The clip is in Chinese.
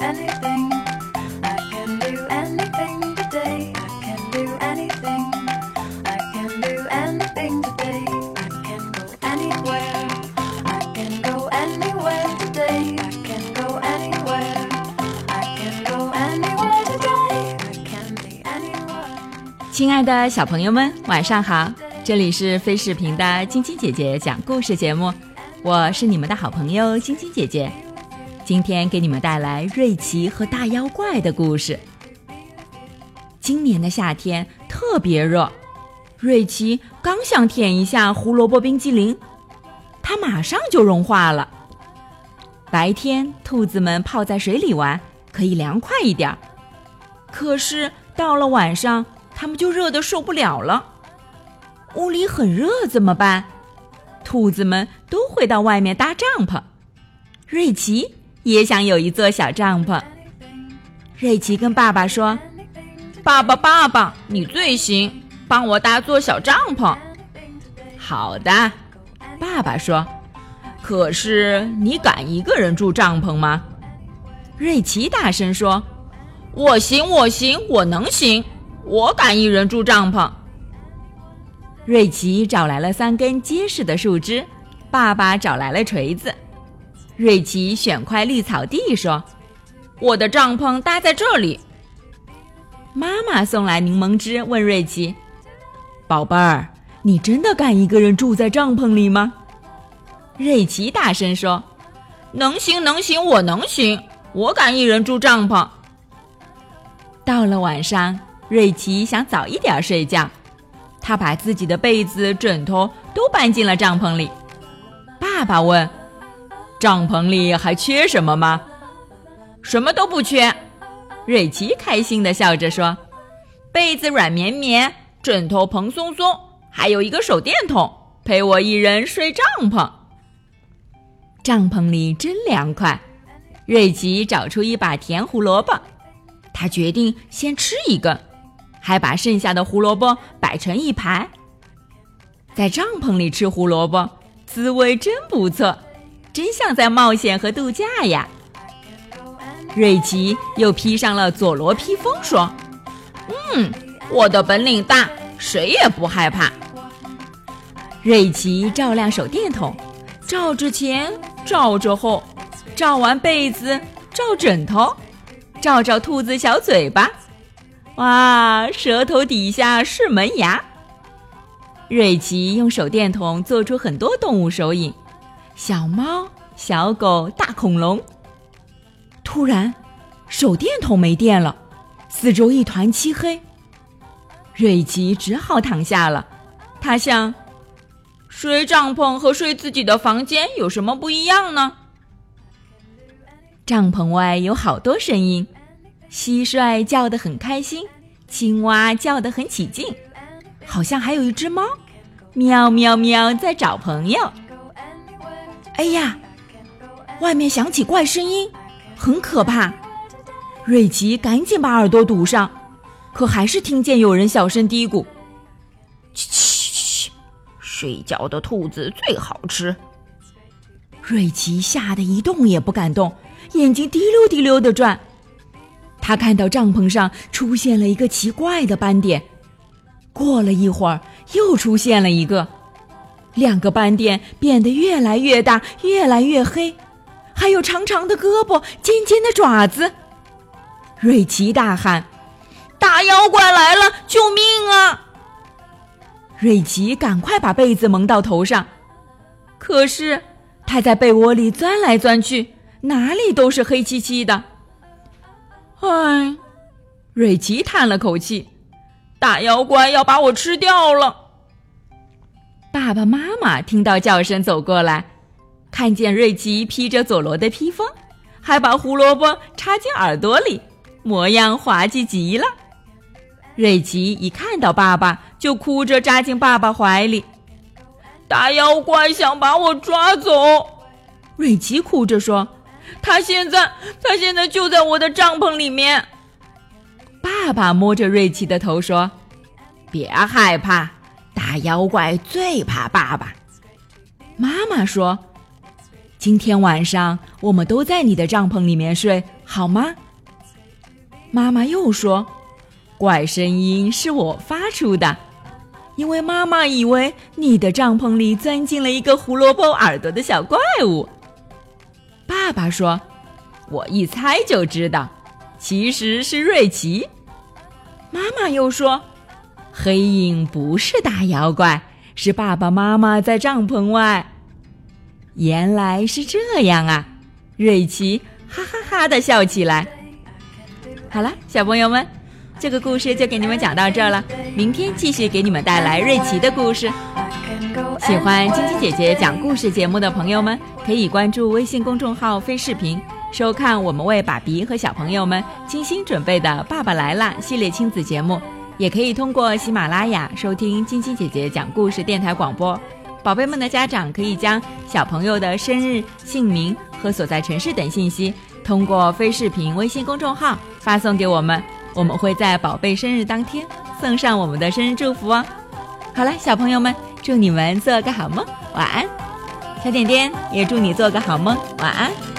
anything. I can do anything today. I can do anything. I can do anything today. I can go anywhere. I can go anywhere today. I can go anywhere. I can go anywhere today. I can be anywhere. 亲爱的小朋友们，晚上好！这里是飞视频的晶晶姐姐讲故事节目，我是你们的好朋友晶晶姐姐。今天给你们带来瑞奇和大妖怪的故事。今年的夏天特别热，瑞奇刚想舔一下胡萝卜冰激凌，它马上就融化了。白天兔子们泡在水里玩，可以凉快一点儿，可是到了晚上，它们就热得受不了了。屋里很热怎么办？兔子们都会到外面搭帐篷。瑞奇也想有一座小帐篷。瑞奇跟爸爸说：“爸爸，爸爸，你最行，帮我搭座小帐篷。”好的，爸爸说。可是你敢一个人住帐篷吗？瑞奇大声说：“我行，我行，我能行，我敢一人住帐篷。”瑞奇找来了三根结实的树枝，爸爸找来了锤子。瑞奇选块绿草地，说：“我的帐篷搭在这里。”妈妈送来柠檬汁，问瑞奇：“宝贝儿，你真的敢一个人住在帐篷里吗？”瑞奇大声说：“能行，能行，我能行，我敢一人住帐篷。”到了晚上，瑞奇想早一点睡觉。他把自己的被子、枕头都搬进了帐篷里。爸爸问：“帐篷里还缺什么吗？”“什么都不缺。”瑞奇开心地笑着说：“被子软绵绵，枕头蓬松松，还有一个手电筒，陪我一人睡帐篷。”帐篷里真凉快。瑞奇找出一把甜胡萝卜，他决定先吃一根。还把剩下的胡萝卜摆成一排，在帐篷里吃胡萝卜，滋味真不错，真像在冒险和度假呀！瑞奇又披上了佐罗披风，说：“嗯，我的本领大，谁也不害怕。”瑞奇照亮手电筒，照着前，照着后，照完被子，照枕头，照照兔子小嘴巴。哇，舌头底下是门牙。瑞奇用手电筒做出很多动物手影，小猫、小狗、大恐龙。突然，手电筒没电了，四周一团漆黑。瑞奇只好躺下了。他想，睡帐篷和睡自己的房间有什么不一样呢？帐篷外有好多声音。蟋蟀叫得很开心，青蛙叫得很起劲，好像还有一只猫，喵喵喵在找朋友。哎呀，外面响起怪声音，很可怕。瑞奇赶紧把耳朵堵上，可还是听见有人小声嘀咕：“嘘嘘嘘，睡觉的兔子最好吃。”瑞奇吓得一动也不敢动，眼睛滴溜滴溜的转。他看到帐篷上出现了一个奇怪的斑点，过了一会儿又出现了一个，两个斑点变得越来越大，越来越黑，还有长长的胳膊、尖尖的爪子。瑞奇大喊：“大妖怪来了！救命啊！”瑞奇赶快把被子蒙到头上，可是他在被窝里钻来钻去，哪里都是黑漆漆的。唉，瑞奇叹了口气：“大妖怪要把我吃掉了。”爸爸妈妈听到叫声走过来，看见瑞奇披着佐罗的披风，还把胡萝卜插进耳朵里，模样滑稽极了。瑞奇一看到爸爸，就哭着扎进爸爸怀里。大妖怪想把我抓走，瑞奇哭着说。他现在，他现在就在我的帐篷里面。爸爸摸着瑞奇的头说：“别害怕，大妖怪最怕爸爸。”妈妈说：“今天晚上我们都在你的帐篷里面睡，好吗？”妈妈又说：“怪声音是我发出的，因为妈妈以为你的帐篷里钻进了一个胡萝卜耳朵的小怪物。”爸爸说：“我一猜就知道，其实是瑞奇。”妈妈又说：“黑影不是大妖怪，是爸爸妈妈在帐篷外。”原来是这样啊！瑞奇哈哈哈的笑起来。好了，小朋友们，这个故事就给你们讲到这儿了。明天继续给你们带来瑞奇的故事。喜欢晶晶姐姐讲故事节目的朋友们，可以关注微信公众号“飞视频”，收看我们为爸比和小朋友们精心准备的《爸爸来啦》系列亲子节目。也可以通过喜马拉雅收听晶晶姐姐讲故事电台广播。宝贝们的家长可以将小朋友的生日、姓名和所在城市等信息，通过非视频微信公众号发送给我们，我们会在宝贝生日当天送上我们的生日祝福哦。好了，小朋友们，祝你们做个好梦，晚安。小点点也祝你做个好梦，晚安。